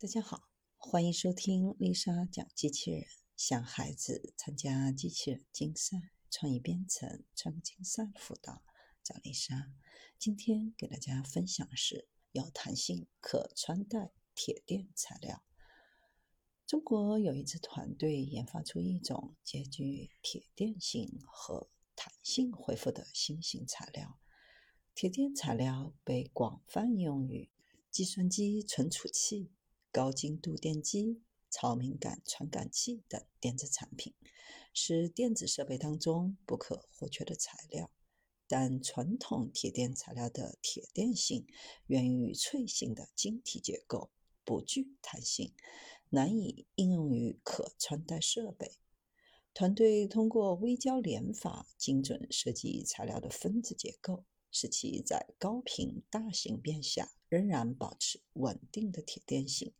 大家好，欢迎收听丽莎讲机器人。想孩子参加机器人竞赛、创意编程、创客竞赛辅导，找丽莎。今天给大家分享的是有弹性可穿戴铁垫材料。中国有一支团队研发出一种兼具铁垫性和弹性恢复的新型材料。铁垫材料被广泛用于计算机存储器。高精度电机、超敏感传感器等电子产品是电子设备当中不可或缺的材料。但传统铁电材料的铁电性源于脆性的晶体结构，不具弹性，难以应用于可穿戴设备。团队通过微胶联法精准设计材料的分子结构。使其在高频大型变下仍然保持稳定的铁电性，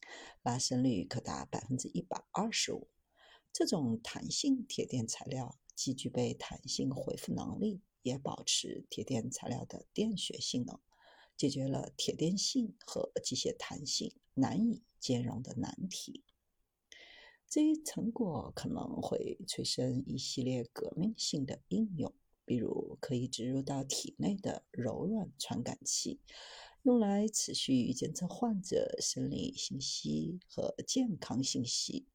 拉伸率可达百分之一百二十五。这种弹性铁电材料既具备弹性恢复能力，也保持铁电材料的电学性能，解决了铁电性和机械弹性难以兼容的难题。这一成果可能会催生一系列革命性的应用。比如可以植入到体内的柔软传感器，用来持续监测患者生理信息和健康信息。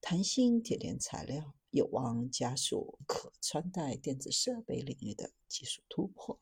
弹性铁链材料有望加速可穿戴电子设备领域的技术突破。